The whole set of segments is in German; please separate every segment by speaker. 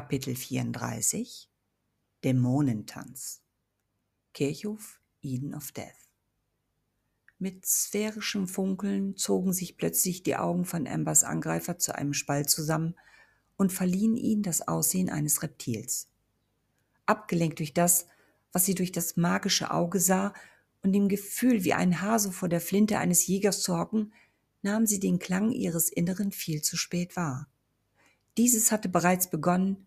Speaker 1: Kapitel 34 Dämonentanz Kirchhof Eden of Death Mit sphärischem Funkeln zogen sich plötzlich die Augen von Ambers Angreifer zu einem Spalt zusammen und verliehen ihnen das Aussehen eines Reptils. Abgelenkt durch das, was sie durch das magische Auge sah und dem Gefühl, wie ein Hase vor der Flinte eines Jägers zu hocken, nahm sie den Klang ihres Inneren viel zu spät wahr. Dieses hatte bereits begonnen,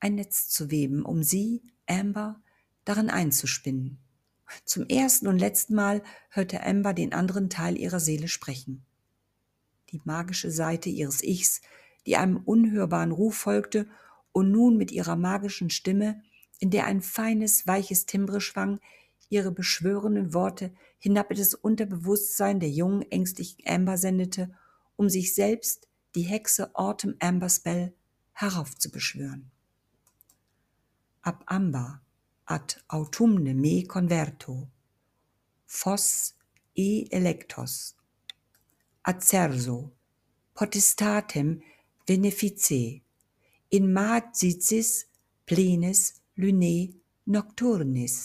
Speaker 1: ein Netz zu weben, um sie, Amber, darin einzuspinnen. Zum ersten und letzten Mal hörte Amber den anderen Teil ihrer Seele sprechen. Die magische Seite ihres Ichs, die einem unhörbaren Ruf folgte und nun mit ihrer magischen Stimme, in der ein feines, weiches Timbre schwang, ihre beschwörenden Worte hinab in das Unterbewusstsein der jungen, ängstlichen Amber sendete, um sich selbst, die Hexe Autumn Amber Spell, heraufzubeschwören. ab amba ad autumne me converto fos e electos. Acerso potestatem benefice in magnicis plenis lune nocturnis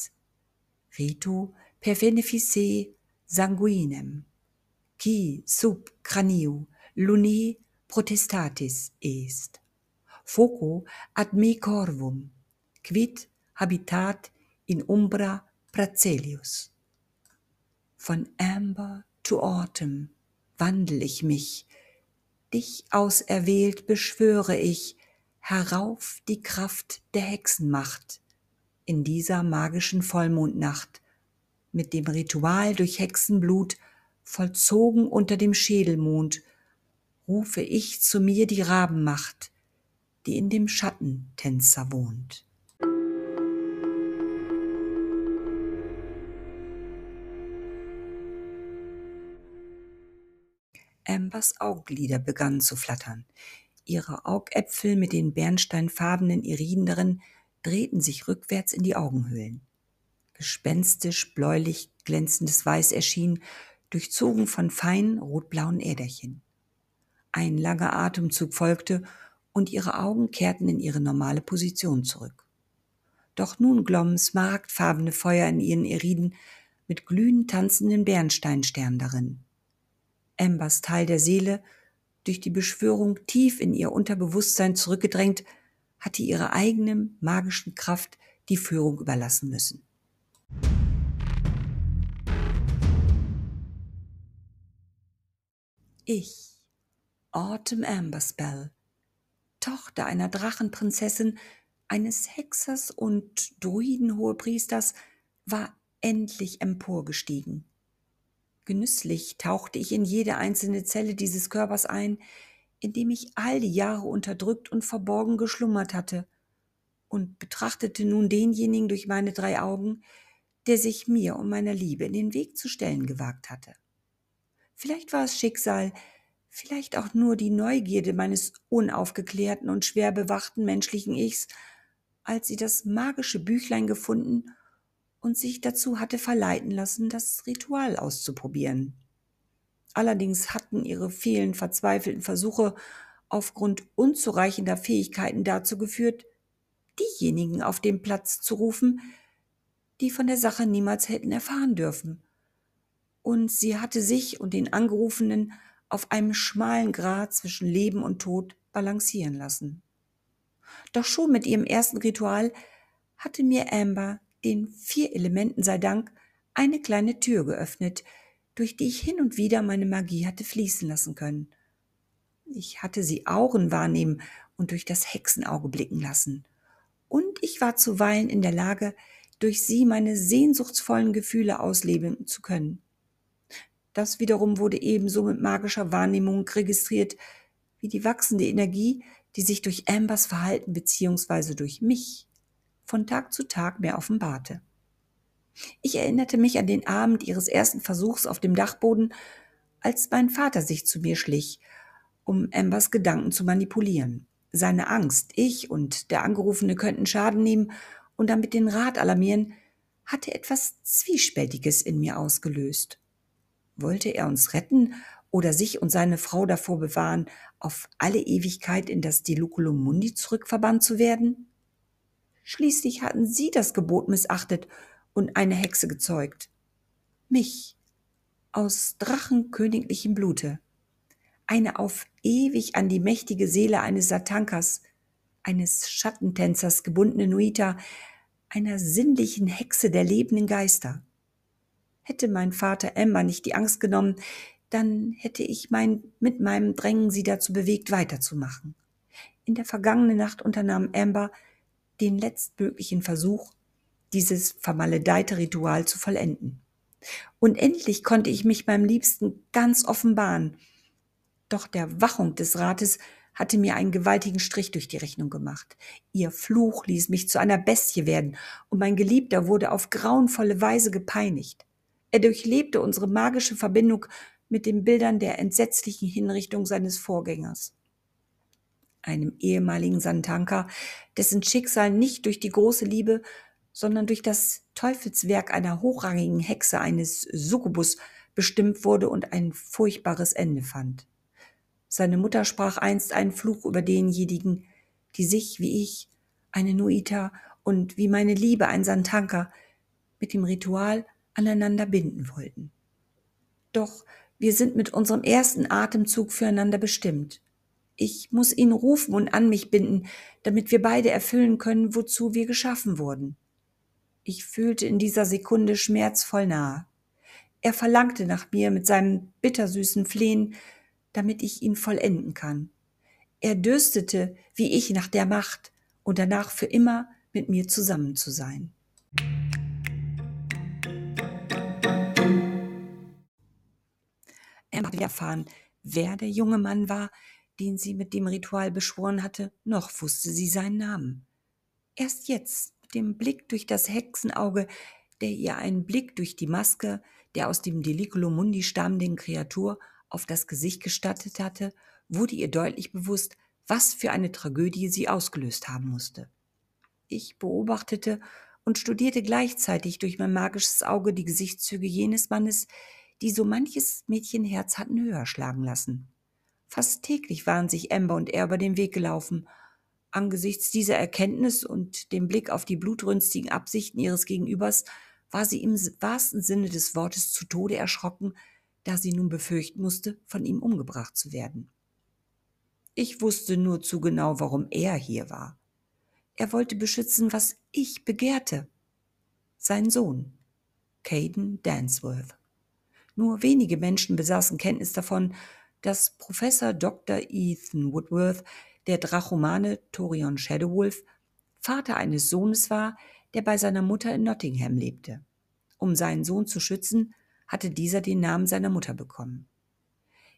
Speaker 1: ritu per benefice sanguinem qui sub craniu lune protestatis est. Foco ad me corvum quid habitat in umbra Pracelius. Von Amber to Autumn wandel ich mich, dich auserwählt beschwöre ich, herauf die Kraft der Hexenmacht in dieser magischen Vollmondnacht, mit dem Ritual durch Hexenblut, vollzogen unter dem Schädelmond, rufe ich zu mir die Rabenmacht, die in dem Schattentänzer wohnt. Ambers Augenlider begannen zu flattern. Ihre Augäpfel mit den bernsteinfarbenen Iriden darin drehten sich rückwärts in die Augenhöhlen. Gespenstisch bläulich glänzendes Weiß erschien, durchzogen von feinen rotblauen Äderchen. Ein langer Atemzug folgte und ihre Augen kehrten in ihre normale Position zurück. Doch nun glommen smaragdfarbene Feuer in ihren Iriden mit glühend tanzenden Bernsteinsternen darin. Ambers Teil der Seele, durch die Beschwörung tief in ihr Unterbewusstsein zurückgedrängt, hatte ihrer eigenen magischen Kraft die Führung überlassen müssen. Ich, Autumn Amberspell, Tochter einer Drachenprinzessin, eines Hexers und Druidenhohepriesters, war endlich emporgestiegen. Genüsslich tauchte ich in jede einzelne Zelle dieses Körpers ein, in dem ich all die Jahre unterdrückt und verborgen geschlummert hatte, und betrachtete nun denjenigen durch meine drei Augen, der sich mir und meiner Liebe in den Weg zu stellen gewagt hatte. Vielleicht war es Schicksal, vielleicht auch nur die Neugierde meines unaufgeklärten und schwer bewachten menschlichen Ichs, als sie das magische Büchlein gefunden und sich dazu hatte verleiten lassen, das Ritual auszuprobieren. Allerdings hatten ihre vielen verzweifelten Versuche aufgrund unzureichender Fähigkeiten dazu geführt, diejenigen auf den Platz zu rufen, die von der Sache niemals hätten erfahren dürfen. Und sie hatte sich und den Angerufenen auf einem schmalen Grat zwischen Leben und Tod balancieren lassen. Doch schon mit ihrem ersten Ritual hatte mir Amber den vier Elementen sei Dank eine kleine Tür geöffnet, durch die ich hin und wieder meine Magie hatte fließen lassen können. Ich hatte sie Auren wahrnehmen und durch das Hexenauge blicken lassen. Und ich war zuweilen in der Lage, durch sie meine sehnsuchtsvollen Gefühle ausleben zu können. Das wiederum wurde ebenso mit magischer Wahrnehmung registriert, wie die wachsende Energie, die sich durch Ambers Verhalten beziehungsweise durch mich von Tag zu Tag mehr offenbarte. Ich erinnerte mich an den Abend ihres ersten Versuchs auf dem Dachboden, als mein Vater sich zu mir schlich, um Ambers Gedanken zu manipulieren. Seine Angst, ich und der Angerufene könnten Schaden nehmen und damit den Rat alarmieren, hatte etwas Zwiespältiges in mir ausgelöst. Wollte er uns retten oder sich und seine Frau davor bewahren, auf alle Ewigkeit in das Diluculum Mundi zurückverbannt zu werden? Schließlich hatten sie das Gebot missachtet und eine Hexe gezeugt. Mich, aus drachenköniglichem Blute, eine auf ewig an die mächtige Seele eines Satankas, eines Schattentänzers gebundene Nuita, einer sinnlichen Hexe der lebenden Geister. Hätte mein Vater Emma nicht die Angst genommen, dann hätte ich mein, mit meinem Drängen sie dazu bewegt, weiterzumachen. In der vergangenen Nacht unternahm Amber den letztmöglichen Versuch, dieses vermaledeite Ritual zu vollenden. Und endlich konnte ich mich meinem Liebsten ganz offenbaren. Doch der Wachung des Rates hatte mir einen gewaltigen Strich durch die Rechnung gemacht. Ihr Fluch ließ mich zu einer Bestie werden, und mein Geliebter wurde auf grauenvolle Weise gepeinigt. Er durchlebte unsere magische Verbindung mit den Bildern der entsetzlichen Hinrichtung seines Vorgängers einem ehemaligen Santanka, dessen Schicksal nicht durch die große Liebe, sondern durch das Teufelswerk einer hochrangigen Hexe eines Succubus bestimmt wurde und ein furchtbares Ende fand. Seine Mutter sprach einst einen Fluch über denjenigen, die sich, wie ich, eine Nuita und wie meine Liebe ein Santanka, mit dem Ritual aneinander binden wollten. Doch wir sind mit unserem ersten Atemzug füreinander bestimmt. Ich muss ihn rufen und an mich binden, damit wir beide erfüllen können, wozu wir geschaffen wurden. Ich fühlte in dieser Sekunde schmerzvoll nahe. Er verlangte nach mir mit seinem bittersüßen Flehen, damit ich ihn vollenden kann. Er dürstete, wie ich, nach der Macht und danach für immer mit mir zusammen zu sein. Er hatte erfahren, wer der junge Mann war, den sie mit dem Ritual beschworen hatte, noch wusste sie seinen Namen. Erst jetzt, mit dem Blick durch das Hexenauge, der ihr einen Blick durch die Maske der aus dem Deliculo Mundi stammenden Kreatur auf das Gesicht gestattet hatte, wurde ihr deutlich bewusst, was für eine Tragödie sie ausgelöst haben musste. Ich beobachtete und studierte gleichzeitig durch mein magisches Auge die Gesichtszüge jenes Mannes, die so manches Mädchenherz hatten höher schlagen lassen. Fast täglich waren sich Amber und er über den Weg gelaufen. Angesichts dieser Erkenntnis und dem Blick auf die blutrünstigen Absichten ihres Gegenübers war sie im wahrsten Sinne des Wortes zu Tode erschrocken, da sie nun befürchten musste, von ihm umgebracht zu werden. Ich wusste nur zu genau, warum er hier war. Er wollte beschützen, was ich begehrte. Sein Sohn, Caden Dansworth. Nur wenige Menschen besaßen Kenntnis davon, dass Professor Dr. Ethan Woodworth, der Drachomane Torion Shadowwolf, Vater eines Sohnes war, der bei seiner Mutter in Nottingham lebte. Um seinen Sohn zu schützen, hatte dieser den Namen seiner Mutter bekommen.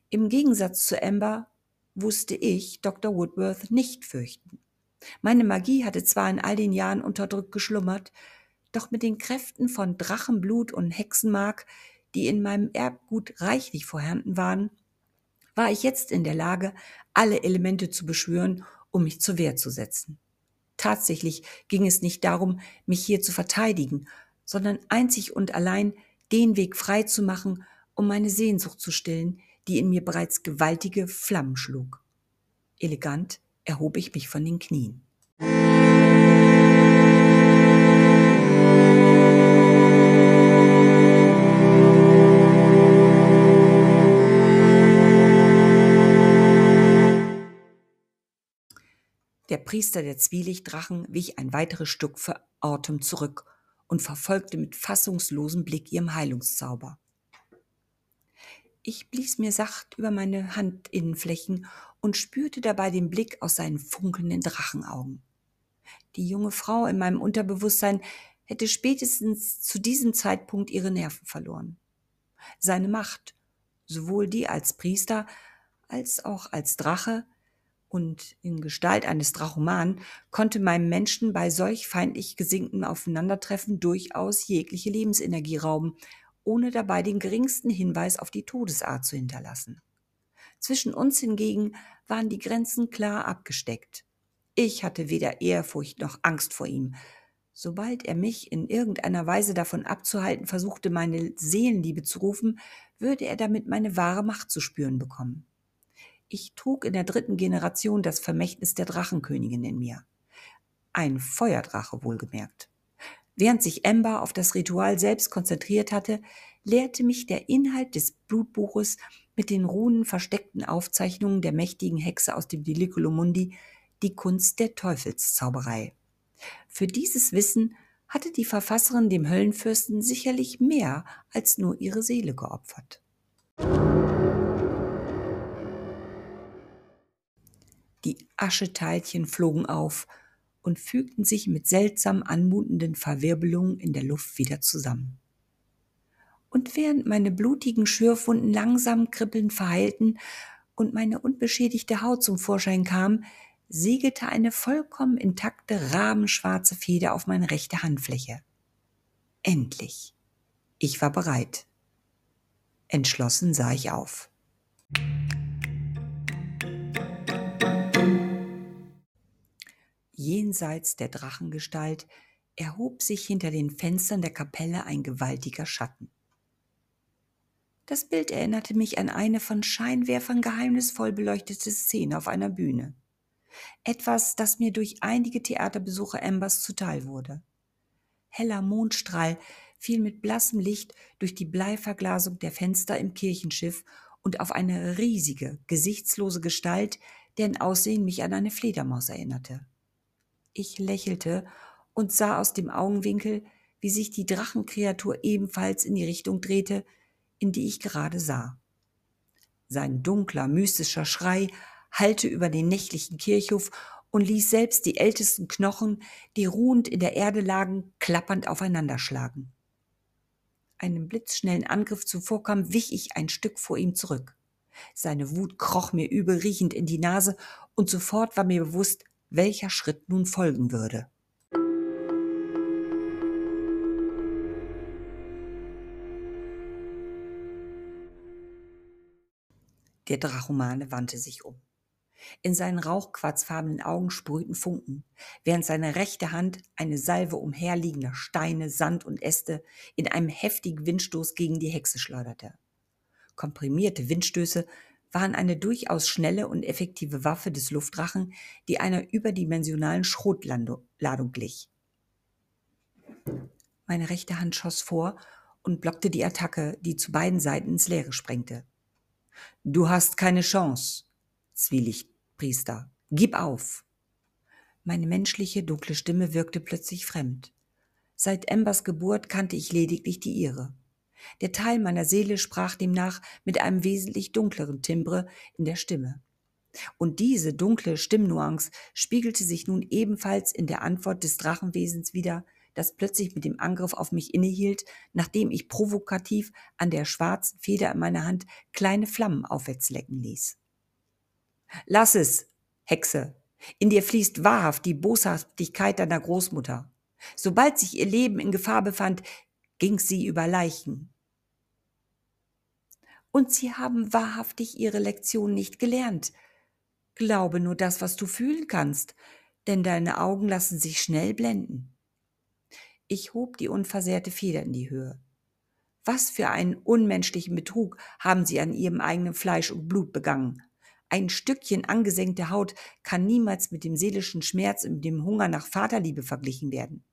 Speaker 1: Im Gegensatz zu Amber wusste ich Dr. Woodworth nicht fürchten. Meine Magie hatte zwar in all den Jahren unterdrückt geschlummert, doch mit den Kräften von Drachenblut und Hexenmark, die in meinem Erbgut reichlich vorhanden waren, war ich jetzt in der Lage, alle Elemente zu beschwören, um mich zur Wehr zu setzen. Tatsächlich ging es nicht darum, mich hier zu verteidigen, sondern einzig und allein den Weg frei zu machen, um meine Sehnsucht zu stillen, die in mir bereits gewaltige Flammen schlug. Elegant erhob ich mich von den Knien. Priester der Zwielichtdrachen wich ein weiteres Stück für Autumn zurück und verfolgte mit fassungslosem Blick ihrem Heilungszauber. Ich blies mir sacht über meine Handinnenflächen und spürte dabei den Blick aus seinen funkelnden Drachenaugen. Die junge Frau in meinem Unterbewusstsein hätte spätestens zu diesem Zeitpunkt ihre Nerven verloren. Seine Macht, sowohl die als Priester als auch als Drache, und in Gestalt eines Drachoman konnte meinem Menschen bei solch feindlich gesinktem Aufeinandertreffen durchaus jegliche Lebensenergie rauben, ohne dabei den geringsten Hinweis auf die Todesart zu hinterlassen. Zwischen uns hingegen waren die Grenzen klar abgesteckt. Ich hatte weder Ehrfurcht noch Angst vor ihm. Sobald er mich in irgendeiner Weise davon abzuhalten versuchte, meine Seelenliebe zu rufen, würde er damit meine wahre Macht zu spüren bekommen. Ich trug in der dritten Generation das Vermächtnis der Drachenkönigin in mir. Ein Feuerdrache wohlgemerkt. Während sich Ember auf das Ritual selbst konzentriert hatte, lehrte mich der Inhalt des Blutbuches mit den Runen versteckten Aufzeichnungen der mächtigen Hexe aus dem Mundi die Kunst der Teufelszauberei. Für dieses Wissen hatte die Verfasserin dem Höllenfürsten sicherlich mehr als nur ihre Seele geopfert. Die Ascheteilchen flogen auf und fügten sich mit seltsam anmutenden Verwirbelungen in der Luft wieder zusammen. Und während meine blutigen Schürfwunden langsam kribbelnd verheilten und meine unbeschädigte Haut zum Vorschein kam, segelte eine vollkommen intakte rabenschwarze Feder auf meine rechte Handfläche. Endlich. Ich war bereit. Entschlossen sah ich auf. Jenseits der Drachengestalt erhob sich hinter den Fenstern der Kapelle ein gewaltiger Schatten. Das Bild erinnerte mich an eine von Scheinwerfern geheimnisvoll beleuchtete Szene auf einer Bühne. Etwas, das mir durch einige Theaterbesuche Ambers zuteil wurde. Heller Mondstrahl fiel mit blassem Licht durch die Bleiverglasung der Fenster im Kirchenschiff und auf eine riesige, gesichtslose Gestalt, deren Aussehen mich an eine Fledermaus erinnerte. Ich lächelte und sah aus dem Augenwinkel, wie sich die Drachenkreatur ebenfalls in die Richtung drehte, in die ich gerade sah. Sein dunkler, mystischer Schrei hallte über den nächtlichen Kirchhof und ließ selbst die ältesten Knochen, die ruhend in der Erde lagen, klappernd aufeinanderschlagen. Einem blitzschnellen Angriff zuvorkam, wich ich ein Stück vor ihm zurück. Seine Wut kroch mir übel riechend in die Nase, und sofort war mir bewusst, welcher Schritt nun folgen würde. Der Drachomane wandte sich um. In seinen rauchquarzfarbenen Augen sprühten Funken, während seine rechte Hand eine Salve umherliegender Steine, Sand und Äste in einem heftigen Windstoß gegen die Hexe schleuderte. Komprimierte Windstöße waren eine durchaus schnelle und effektive Waffe des Luftdrachen, die einer überdimensionalen Schrotladung glich. Meine rechte Hand schoss vor und blockte die Attacke, die zu beiden Seiten ins Leere sprengte. Du hast keine Chance, Zwielichtpriester. Gib auf. Meine menschliche, dunkle Stimme wirkte plötzlich fremd. Seit Embers Geburt kannte ich lediglich die ihre. Der Teil meiner Seele sprach demnach mit einem wesentlich dunkleren Timbre in der Stimme. Und diese dunkle Stimmnuance spiegelte sich nun ebenfalls in der Antwort des Drachenwesens wider, das plötzlich mit dem Angriff auf mich innehielt, nachdem ich provokativ an der schwarzen Feder in meiner Hand kleine Flammen aufwärts lecken ließ. Lass es, Hexe. In dir fließt wahrhaft die Boshaftigkeit deiner Großmutter. Sobald sich ihr Leben in Gefahr befand, ging sie über Leichen und sie haben wahrhaftig ihre Lektion nicht gelernt. Glaube nur das, was du fühlen kannst, denn deine Augen lassen sich schnell blenden. Ich hob die unversehrte Feder in die Höhe. Was für einen unmenschlichen Betrug haben sie an ihrem eigenen Fleisch und Blut begangen. Ein Stückchen angesenkte Haut kann niemals mit dem seelischen Schmerz und dem Hunger nach Vaterliebe verglichen werden.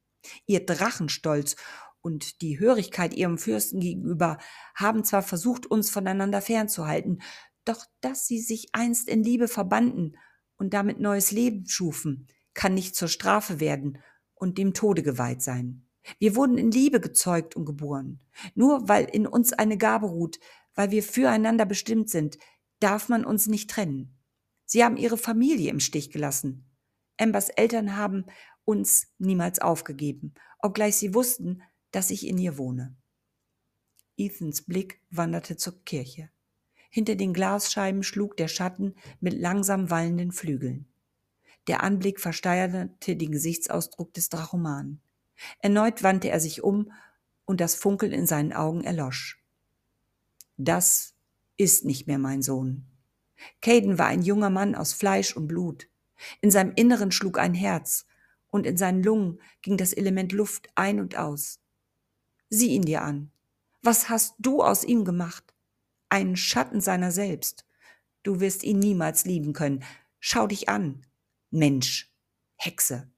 Speaker 1: Ihr Drachenstolz und die Hörigkeit ihrem Fürsten gegenüber haben zwar versucht, uns voneinander fernzuhalten, doch dass sie sich einst in Liebe verbanden und damit neues Leben schufen, kann nicht zur Strafe werden und dem Tode geweiht sein. Wir wurden in Liebe gezeugt und geboren. Nur weil in uns eine Gabe ruht, weil wir füreinander bestimmt sind, darf man uns nicht trennen. Sie haben ihre Familie im Stich gelassen. Ambers Eltern haben uns niemals aufgegeben, obgleich sie wussten, dass ich in ihr wohne. Ethans Blick wanderte zur Kirche. Hinter den Glasscheiben schlug der Schatten mit langsam wallenden Flügeln. Der Anblick versteuerte den Gesichtsausdruck des Drachomanen. Erneut wandte er sich um und das Funkeln in seinen Augen erlosch. Das ist nicht mehr mein Sohn. Caden war ein junger Mann aus Fleisch und Blut. In seinem Inneren schlug ein Herz und in seinen Lungen ging das Element Luft ein und aus. Sieh ihn dir an. Was hast du aus ihm gemacht? ein Schatten seiner selbst. Du wirst ihn niemals lieben können. Schau dich an. Mensch, Hexe,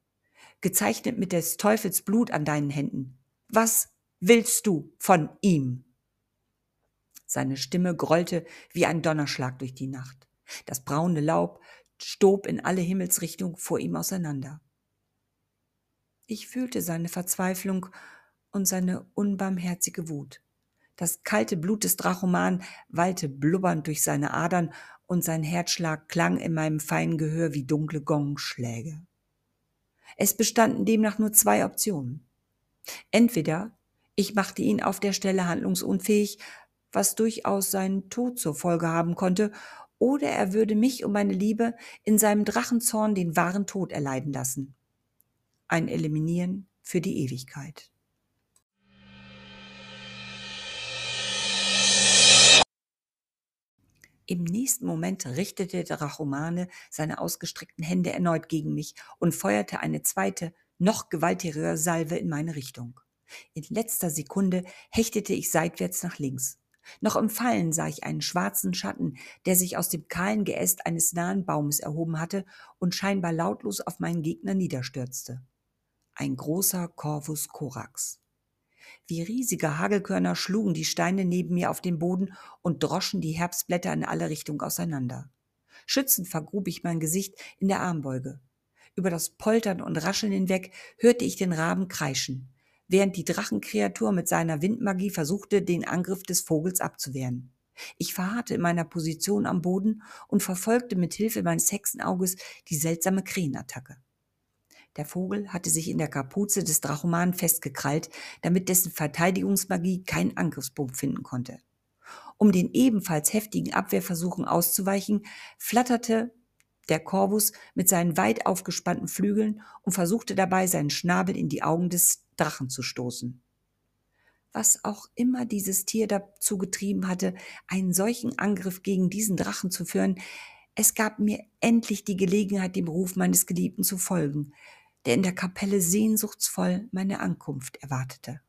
Speaker 1: gezeichnet mit des Teufels Blut an deinen Händen. Was willst du von ihm? Seine Stimme grollte wie ein Donnerschlag durch die Nacht. Das braune Laub stob in alle Himmelsrichtungen vor ihm auseinander. Ich fühlte seine Verzweiflung und seine unbarmherzige Wut. Das kalte Blut des Drachoman wallte blubbernd durch seine Adern und sein Herzschlag klang in meinem feinen Gehör wie dunkle Gongschläge. Es bestanden demnach nur zwei Optionen. Entweder ich machte ihn auf der Stelle handlungsunfähig, was durchaus seinen Tod zur Folge haben konnte, oder er würde mich um meine Liebe in seinem Drachenzorn den wahren Tod erleiden lassen. Ein Eliminieren für die Ewigkeit. Im nächsten Moment richtete der Drachomane seine ausgestreckten Hände erneut gegen mich und feuerte eine zweite, noch gewaltigere Salve in meine Richtung. In letzter Sekunde hechtete ich seitwärts nach links. Noch im Fallen sah ich einen schwarzen Schatten, der sich aus dem kahlen Geäst eines nahen Baumes erhoben hatte und scheinbar lautlos auf meinen Gegner niederstürzte. Ein großer Corvus Corax. Wie riesige Hagelkörner schlugen die Steine neben mir auf den Boden und droschen die Herbstblätter in alle Richtungen auseinander. Schützend vergrub ich mein Gesicht in der Armbeuge. Über das Poltern und Rascheln hinweg hörte ich den Raben kreischen während die Drachenkreatur mit seiner Windmagie versuchte, den Angriff des Vogels abzuwehren. Ich verharrte in meiner Position am Boden und verfolgte mit Hilfe meines Hexenauges die seltsame Krähenattacke. Der Vogel hatte sich in der Kapuze des Drachomanen festgekrallt, damit dessen Verteidigungsmagie keinen Angriffspunkt finden konnte. Um den ebenfalls heftigen Abwehrversuchen auszuweichen, flatterte der Corvus mit seinen weit aufgespannten Flügeln und versuchte dabei, seinen Schnabel in die Augen des Drachen zu stoßen. Was auch immer dieses Tier dazu getrieben hatte, einen solchen Angriff gegen diesen Drachen zu führen, es gab mir endlich die Gelegenheit, dem Ruf meines Geliebten zu folgen, der in der Kapelle sehnsuchtsvoll meine Ankunft erwartete.